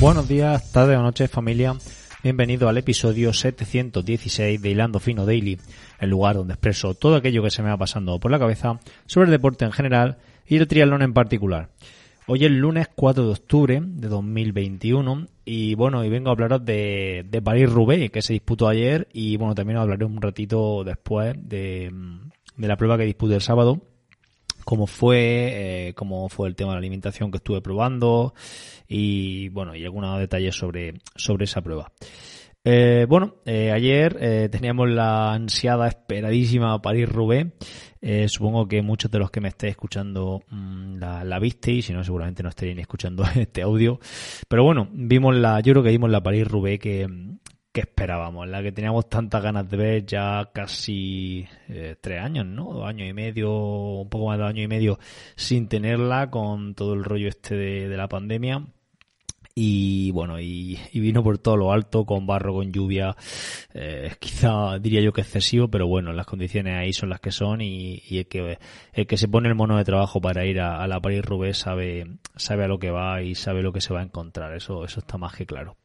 Buenos días, tarde o noche familia. Bienvenido al episodio 716 de Hilando Fino Daily, el lugar donde expreso todo aquello que se me va pasando por la cabeza sobre el deporte en general y el triatlón en particular. Hoy es lunes 4 de octubre de 2021 y bueno, y vengo a hablaros de, de París-Roubaix que se disputó ayer y bueno, también os hablaré un ratito después de, de la prueba que disputé el sábado cómo fue, eh, cómo fue el tema de la alimentación que estuve probando y bueno, y algunos detalles sobre, sobre esa prueba. Eh, bueno, eh, ayer eh, teníamos la ansiada, esperadísima París-Roubaix. Eh, supongo que muchos de los que me estéis escuchando mm, la, la visteis, si no seguramente no estaréis escuchando este audio. Pero bueno, vimos la, yo creo que vimos la París-Roubaix que, que esperábamos, la que teníamos tantas ganas de ver ya casi eh, tres años, ¿no? Dos años y medio, un poco más de dos años y medio sin tenerla con todo el rollo este de, de la pandemia. Y bueno, y, y, vino por todo lo alto, con barro, con lluvia, eh, quizá diría yo que excesivo, pero bueno, las condiciones ahí son las que son y, y el, que, el que se pone el mono de trabajo para ir a, la París-Roubaix sabe, sabe a lo que va y sabe lo que se va a encontrar, eso, eso está más que claro.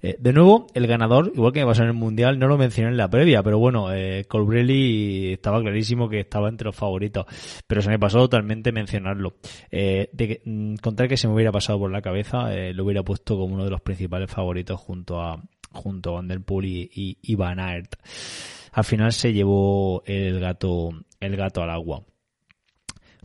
Eh, de nuevo, el ganador, igual que me pasó en el Mundial, no lo mencioné en la previa, pero bueno, eh, Colbrelli estaba clarísimo que estaba entre los favoritos, pero se me pasó totalmente mencionarlo. Eh, de mm, contar que se me hubiera pasado por la cabeza, eh, lo hubiera puesto como uno de los principales favoritos junto a junto a Van Der Poel y, y, y Van Aert. Al final se llevó el gato el gato al agua.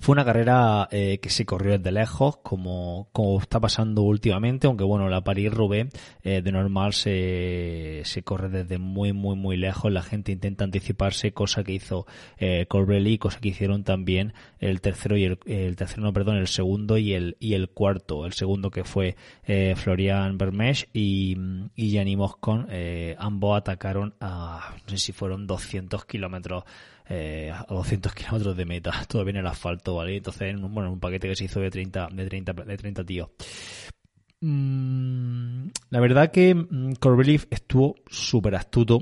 Fue una carrera eh, que se corrió desde lejos, como, como está pasando últimamente, aunque bueno, la París-Roubaix eh, de normal se, se corre desde muy, muy, muy lejos. La gente intenta anticiparse, cosa que hizo eh, Corbelli, cosa que hicieron también el tercero y el, el tercero, no, perdón, el segundo y el, y el cuarto. El segundo que fue eh, Florian Bermesch y, y Gianni Moscon, eh, ambos atacaron a, no sé si fueron 200 kilómetros eh, a 200 kilómetros de meta, todo bien el asfalto, ¿vale? Entonces, en un, bueno, un paquete que se hizo de 30, de 30, de 30 tíos. Mm, la verdad que mm, Corbelli estuvo súper astuto,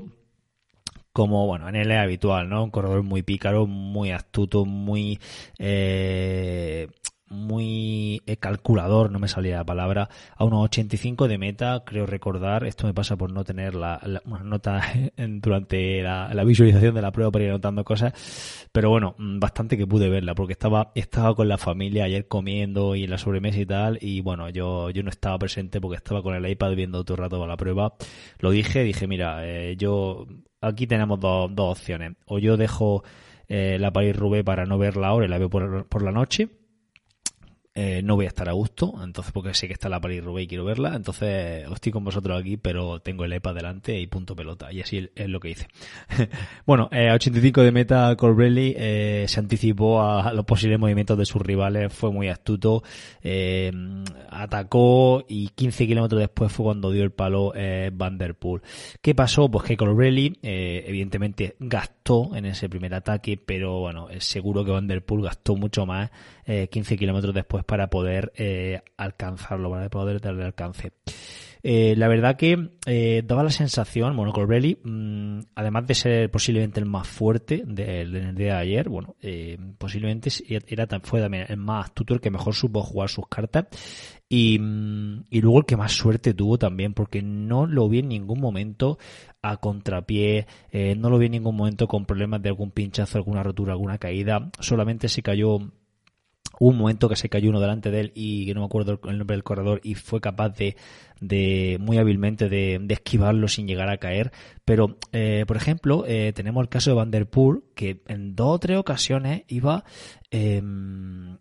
como, bueno, en él es habitual, ¿no? Un corredor muy pícaro, muy astuto, muy, eh, muy calculador, no me salía la palabra, a unos 85 de meta, creo recordar, esto me pasa por no tener la, la nota durante la, visualización de la prueba para ir anotando cosas, pero bueno, bastante que pude verla, porque estaba, estaba con la familia ayer comiendo y en la sobremesa y tal, y bueno, yo, yo no estaba presente porque estaba con el iPad viendo todo el rato la prueba, lo dije, dije, mira, eh, yo, aquí tenemos dos, dos opciones, o yo dejo eh, la Paris Roubaix para no verla ahora y la veo por la noche, eh, no voy a estar a gusto, entonces porque sé que está la Paris Roubaix y quiero verla, entonces estoy con vosotros aquí, pero tengo el EPA delante y punto pelota, y así es lo que hice. bueno, eh, a 85 de meta Corbelli eh, se anticipó a, los posibles movimientos de sus rivales, fue muy astuto, eh, atacó y 15 kilómetros después fue cuando dio el palo eh, Van Der Poel. ¿Qué pasó? Pues que Corbelli evidentemente gastó en ese primer ataque, pero bueno, es seguro que Van Der Poel gastó mucho más 15 kilómetros después para poder eh, alcanzarlo, para poder darle alcance. Eh, la verdad que eh, daba la sensación, bueno, Corbelli, mmm, además de ser posiblemente el más fuerte del de, de, ayer, bueno, posiblemente era, fue también el más astuto, el que mejor supo jugar sus cartas y, y luego el que más suerte tuvo también, porque no lo vi en ningún momento a contrapié, no lo vi en ningún momento con problemas de algún pinchazo, alguna rotura, alguna caída, solamente se cayó un momento que se cayó uno delante de él y que no me acuerdo el nombre del corredor y fue capaz de, de muy hábilmente de, de, esquivarlo sin llegar a caer. Pero, eh, por ejemplo, eh, tenemos el caso de Van Der Poel que en dos o tres ocasiones iba eh,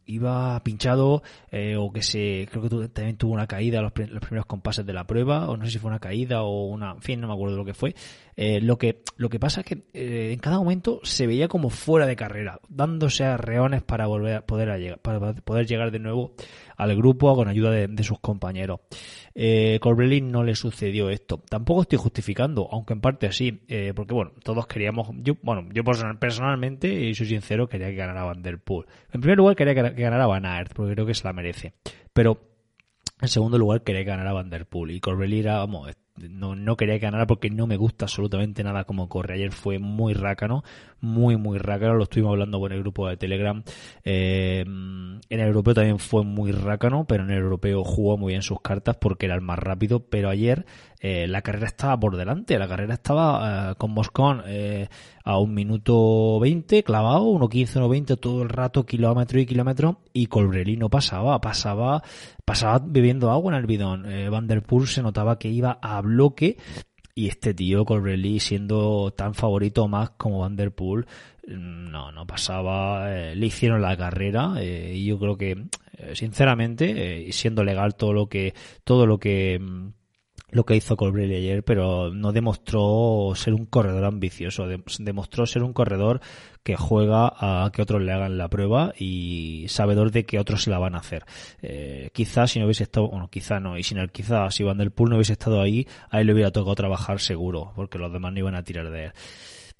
iba pinchado eh, o que se creo que también tuvo una caída los, los, primeros compases de la prueba o no sé si fue una caída o una en fin no me acuerdo lo que fue lo que lo que pasa es que en cada momento se veía como fuera de carrera dándose a reones para volver a poder a llegar para poder llegar de nuevo al grupo con ayuda de, sus compañeros. Corbelli no le sucedió esto. Tampoco estoy justificando, aunque en parte sí, eh, porque bueno, todos queríamos, yo, bueno, yo personalmente, y soy sincero, quería que ganara Van Der Poel. En primer lugar quería que ganara Van Aert, porque creo que se la merece. Pero en segundo lugar quería que ganara Van Der Poel y Corbelli era, vamos, no, no quería que ganara porque no me gusta absolutamente nada como corre. Ayer fue muy rácano, muy, muy rácano. Lo estuvimos hablando con el grupo de Telegram. Eh, en el europeo también fue muy rácano, pero en el europeo jugó muy bien sus cartas porque era el más rápido. Pero ayer eh, la carrera estaba por delante. La carrera estaba eh, con Moscón a un minuto 20, clavado, 1.15, 1.20 todo el rato, kilómetro y kilómetro. Y Colbrelli no pasaba, pasaba, pasaba bebiendo agua en el bidón. Van der Poel se notaba que iba a bloque y este tío Colbrelli siendo tan favorito más como Van Der Poel, mm, no, no pasaba, eh, le hicieron la carrera eh, y yo creo que, eh, sinceramente, siendo legal todo lo que, todo lo que, mm, lo que hizo Colbrelli ayer, pero no demostró ser un corredor ambicioso, demostró ser un corredor que juega a que otros le hagan la prueba y sabedor de que otros se la van a hacer. Eh, quizás si no hubiese estado, bueno, quizá no, y sin el quizás, si Van der Poel no hubiese estado ahí, a él le hubiera tocado trabajar seguro, porque los demás no iban a tirar de él.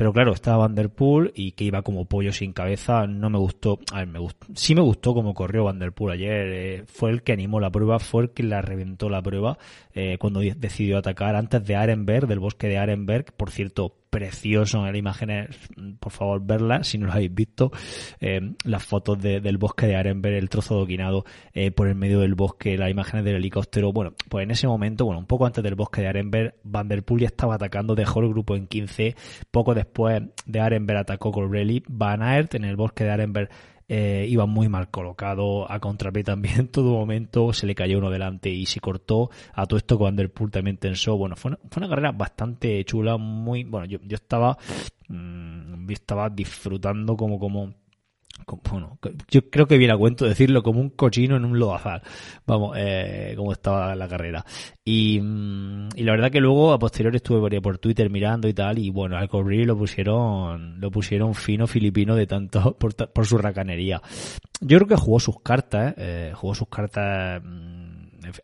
Pero claro, estaba Van Der Poel y que iba como pollo sin cabeza, no me gustó. A ver, me gustó. Sí me gustó como corrió Van Der Poel ayer. Eh, fue el que animó la prueba, fue el que la reventó la prueba eh, cuando decidió atacar antes de Arenberg, del bosque de Arenberg. Por cierto, precioso en las imágenes, por favor verlas si no lo habéis visto, eh, las fotos del bosque de Arenberg, el trozo doquinado eh, por el medio del bosque, las imágenes del helicóptero, bueno, pues en ese momento, bueno, un poco antes del bosque de Arenberg, Van der Poel ya estaba atacando, dejó el grupo en 15, poco después de Arenberg atacó Colbrelli, Van Aert en el bosque de Arenberg eh, iba muy mal colocado, a contrapié también en todo momento, se le cayó uno delante y se cortó, a todo esto con Poel también tensó, bueno, fue una, fue una carrera bastante chula, muy, bueno, yo, yo estaba, mmm, estaba disfrutando como, como, bueno, yo creo que viene a cuento decirlo como un cochino en un lodazal. Vamos, eh, como estaba la carrera. Y, mm, y, la verdad que luego a posteriori estuve por, Twitter mirando y tal, y bueno, al cubrir lo pusieron, lo pusieron fino filipino de tanto por, por su racanería. Yo creo que jugó sus cartas, eh, jugó sus cartas, mm,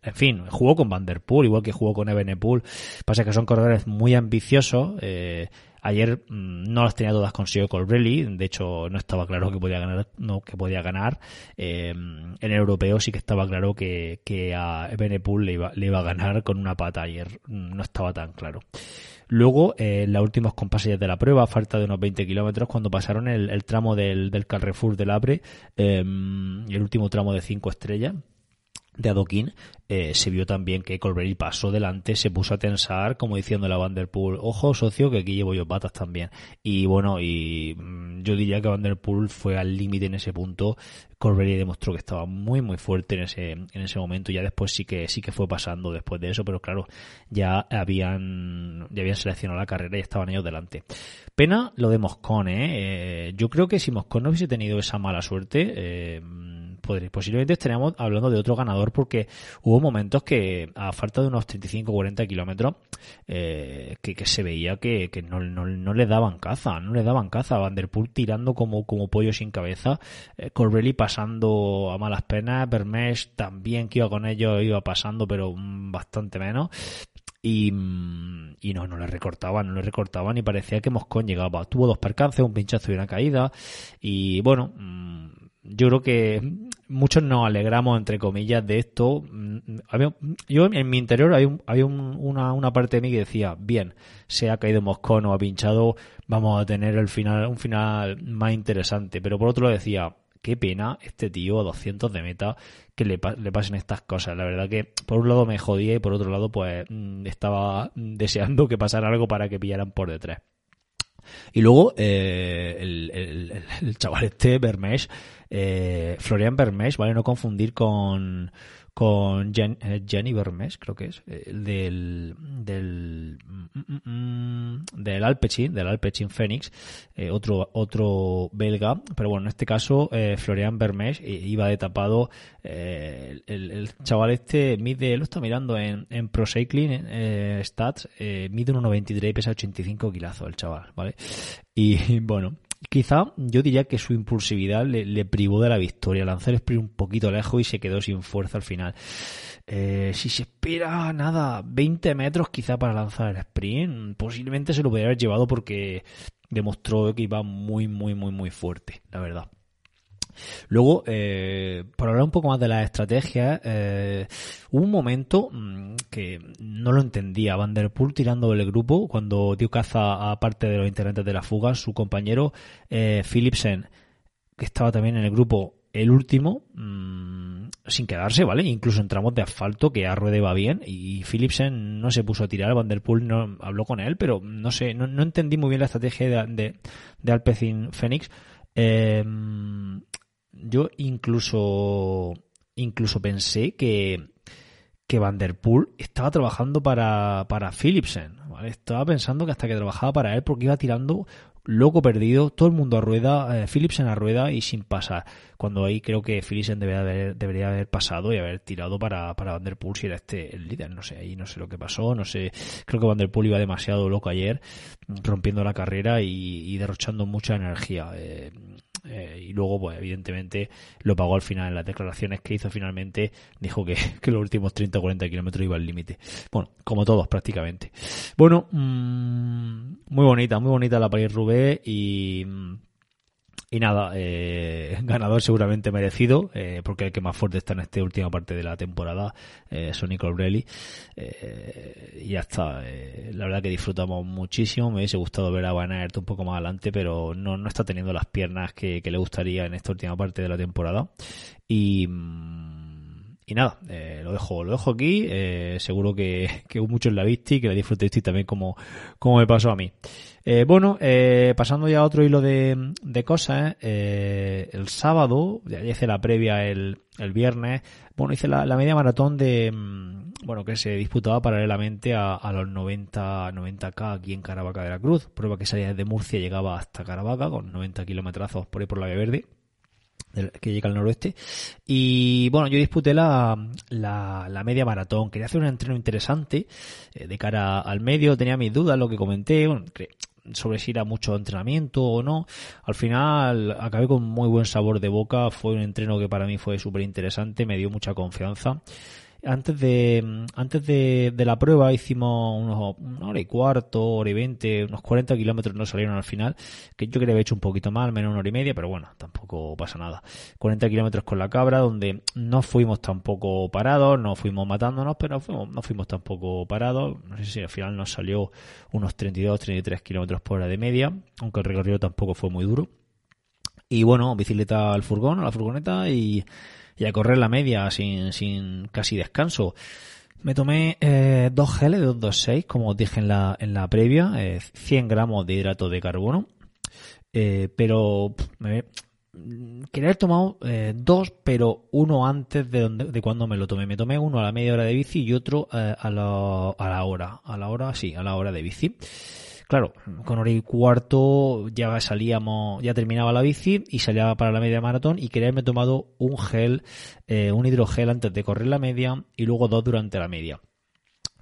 en fin, jugó con Vanderpool, igual que jugó con Ebenepool. Pasa que son corredores muy ambiciosos, eh, Ayer mm, no las tenía todas con Colbrelli, de hecho no estaba claro que podía ganar, no que podía ganar. Eh, en el europeo sí que estaba claro que, que a Benepool le iba, le iba a ganar con una pata. Ayer mm, no estaba tan claro. Luego, eh, en los últimos compases de la prueba, falta de unos 20 kilómetros, cuando pasaron el, tramo del, del Carrefour del Abre, eh, el último tramo de 5 estrellas, de adoquín, eh, se vio también que Colbrelli pasó delante, se puso a tensar, como diciendo la Vanderpool, ojo socio, que aquí llevo yo patas también. Y bueno, y mm, yo diría que Vanderpool fue al límite en ese punto. Colbrelli demostró que estaba muy muy fuerte en ese, en ese momento. Ya después sí que sí que fue pasando después de eso, pero claro, ya habían, ya habían seleccionado la carrera y estaban ellos delante. Pena lo de Moscón, ¿eh? eh yo creo que si Moscón no hubiese tenido esa mala suerte, eh, posiblemente estaríamos hablando de otro ganador porque hubo momentos que a falta de unos 35-40 kilómetros eh, que, se veía que, no, no, le daban caza, no le daban caza. Van der Poel tirando como, como pollo sin cabeza, eh, pasando a malas penas, Bermesh también que iba con ellos iba pasando pero bastante menos. Y, y, no, no le recortaban, no le recortaban y parecía que Moscón llegaba. Tuvo dos percances, un pinchazo y una caída. Y bueno, mm, yo creo que muchos nos alegramos, entre comillas, de esto. Yo en mi interior había, una, una, parte de mí que decía, bien, se ha caído Moscón o ha pinchado, vamos a tener el final, un final más interesante. Pero por otro lado decía, qué pena este tío a 200 de meta que le, le, pasen estas cosas. La verdad que por un lado me jodía y por otro lado pues mm, estaba deseando que pasara algo para que pillaran por detrás. Y luego eh, el, el, chaval este, Bermesh, eh, Florian Bermesh, ¿vale? No confundir con, con eh, Jenny Bermes, creo que es, eh, del, del, mm, mm, mm, del Alpecin, del Alpecin Phoenix, eh, otro, otro belga, pero bueno, en este caso, Florian Bermes iba de tapado, el, el, chaval este mide, lo está mirando en, en Pro Cycling Stats, mide 1,93 y pesa 85 kilazos el chaval, ¿vale? Y bueno, Quizá yo diría que su impulsividad le, privó de la victoria. Lanzó el sprint un poquito lejos y se quedó sin fuerza al final. Eh, si se espera nada, 20 metros quizá para lanzar el sprint, posiblemente se lo podría haber llevado porque demostró que iba muy, muy, muy, muy fuerte, la verdad. Luego, eh, para hablar un poco más de las estrategias, eh, hubo un momento mm, que no lo entendía. Vanderpool tirando del grupo cuando dio caza a parte de los integrantes de la fuga, su compañero eh, Philipsen, que estaba también en el grupo, el último, mm, sin quedarse, ¿vale? Incluso entramos de asfalto, que a Ruede va bien, y Philipsen no se puso a tirar, Vanderpool no habló con él, pero no sé, no, entendí muy bien la estrategia de, de, de Alpecin Phoenix. Eh, yo incluso, incluso pensé que, que Vanderpool estaba trabajando para, para Philipsen. Estaba pensando que hasta que trabajaba para él porque iba tirando loco perdido, todo el mundo a rueda, eh, Philipsen a rueda y sin pasar. Cuando ahí creo que Philipsen debería haber, debería haber pasado y haber tirado para, para Vanderpool si era este el líder. No sé, ahí no sé lo que pasó, no sé. Creo que Vanderpool iba demasiado loco ayer, rompiendo la carrera y, y derrochando mucha energía. Eh, eh, y luego, pues evidentemente, lo pagó al final en las declaraciones que hizo finalmente. Dijo que, los últimos 30 o 40 kilómetros iba al límite. Bueno, como todos prácticamente. Bueno, mmm, muy bonita, muy bonita la París-Roubaix y... Y nada, eh, ganador seguramente merecido, eh, porque el que más fuerte está en esta última parte de la temporada, eh, Sonny Colbrelli. Eh, y ya está. Eh, la verdad que disfrutamos muchísimo. Me hubiese gustado ver a Van Aert un poco más adelante, pero no, no está teniendo las piernas que, le gustaría en esta última parte de la temporada. Y. Y nada, eh, lo dejo, lo dejo aquí. Eh, seguro que, que muchos la visteis, que la disfrutéis también como, como me pasó a mí. Eh, bueno, eh, pasando ya a otro hilo de, de cosas, eh, el sábado, ya hice la previa el, el viernes, bueno, hice la, la, media maratón de, mm, bueno, que se disputaba paralelamente a, a los 90, 90K aquí en Caravaca de la Cruz, prueba que salía desde Murcia y llegaba hasta Caravaca con 90 kilometrazos por ahí por la Vía Verde que llega al noroeste. Y bueno, yo disputé la, la, media maratón. Quería hacer un entreno interesante eh, de cara al medio. Tenía mis dudas, lo que comenté. Bueno, sobre si era mucho entrenamiento o no. Al final acabé con muy buen sabor de boca. Fue un entreno que para mí fue súper interesante, me dio mucha confianza antes de antes de, de, la prueba hicimos unos una hora y cuarto, hora y veinte, unos 40 kilómetros no salieron al final, que yo creo que había hecho un poquito mal, menos una hora y media, pero bueno, tampoco pasa nada. 40 kilómetros con la cabra, donde no fuimos tampoco parados, no fuimos matándonos, pero fuimos, no fuimos tampoco parados. No sé si al final nos salió unos 32, 33 kilómetros por hora de media, aunque el recorrido tampoco fue muy duro. Y bueno, bicicleta al furgón, a la furgoneta y y a correr la media sin, sin casi descanso. Me tomé eh, dos geles de 226, como os dije en la, en la previa, eh, 100 gramos de hidrato de carbono, eh, pero me, quería haber tomado eh, dos, pero uno antes de, donde, de cuando me lo tomé. Me tomé uno a la media hora de bici y otro eh, a, la, a la hora, a la hora, sí, a la hora de bici. Claro, con hora y cuarto ya salíamos, ya terminaba la bici y salía para la media maratón y quería haberme tomado un gel, eh, un hidrogel antes de correr la media y luego dos durante la media.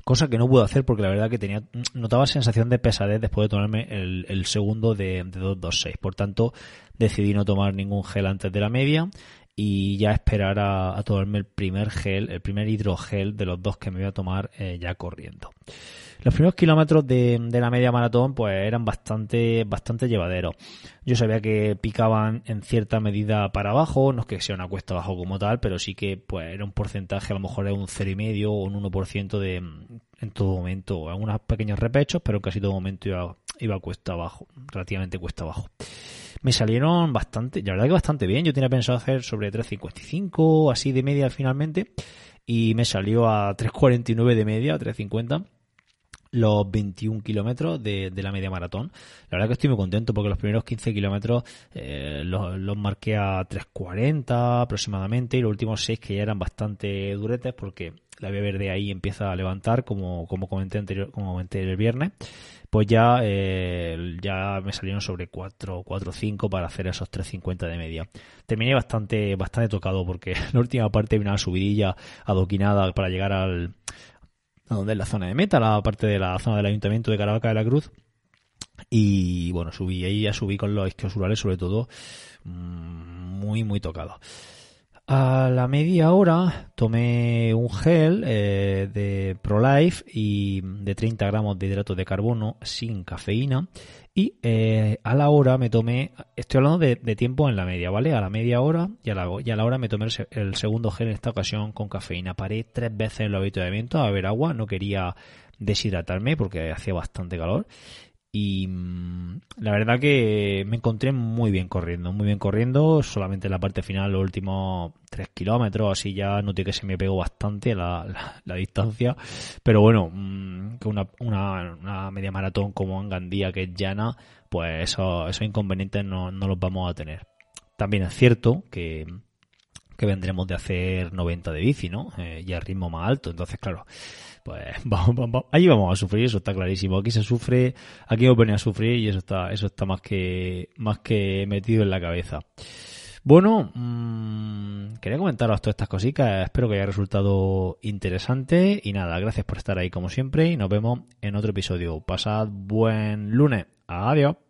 Cosa que no pude hacer porque la verdad que tenía, notaba sensación de pesadez después de tomarme el, el segundo de, de 226. Por tanto, decidí no tomar ningún gel antes de la media y ya esperar a, a, tomarme el primer gel, el primer hidrogel de los dos que me voy a tomar eh, ya corriendo. Los primeros kilómetros de, de, la media maratón pues eran bastante, bastante llevaderos. Yo sabía que picaban en cierta medida para abajo, no es que sea una cuesta abajo como tal, pero sí que pues era un porcentaje, a lo mejor era un 0,5 o un 1% de en todo momento, algunos pequeños repechos, pero en casi todo momento iba, iba cuesta abajo, relativamente cuesta abajo me salieron bastante, la verdad que bastante bien. Yo tenía pensado hacer sobre 3.55, así de media finalmente, y me salió a 3.49 de media, 3.50 los 21 kilómetros de, de, la media maratón. La verdad que estoy muy contento porque los primeros 15 kilómetros eh, los, los, marqué a 3.40 aproximadamente y los últimos 6 que ya eran bastante duretes porque la vía verde ahí empieza a levantar como, como comenté anterior, como comenté el viernes pues ya, eh, ya me salieron sobre 4, 4 5 para hacer esos 3.50 de media. Terminé bastante, bastante tocado porque la última parte había una subidilla adoquinada para llegar al, donde es la zona de meta, la parte de la zona del ayuntamiento de Caravaca de la Cruz. Y bueno, subí ahí, ya subí con los isquios sobre todo, mm, muy, muy tocado. A la media hora tomé un gel eh, de ProLife y de 30 gramos de hidrato de carbono sin cafeína Y eh, a la hora me tomé, estoy hablando de, tiempo en la media, ¿vale? A la media hora y a la, hora me tomé el, segundo gel en esta ocasión con cafeína. Paré tres veces en el avituallamiento a beber agua, no quería deshidratarme porque hacía bastante calor. Y mm, la verdad que me encontré muy bien corriendo, muy bien corriendo. Solamente en la parte final, los últimos tres kilómetros, así ya noté que se me pegó bastante la, la, distancia. Pero bueno, mm, que una, una, media maratón como en Gandía, que es llana, pues eso, esos inconvenientes no, no los vamos a tener. También es cierto que, que vendremos de hacer 90 de bici, ¿no? Eh, y a ritmo más alto. Entonces, claro, pues vamos, vamos, allí vamos a sufrir, eso está clarísimo. Aquí se sufre, aquí os venía a sufrir y eso está, eso está más que, más que metido en la cabeza. Bueno, mmm, quería comentaros todas estas cositas, espero que haya resultado interesante y nada, gracias por estar ahí como siempre y nos vemos en otro episodio. Pasad buen lunes, adiós.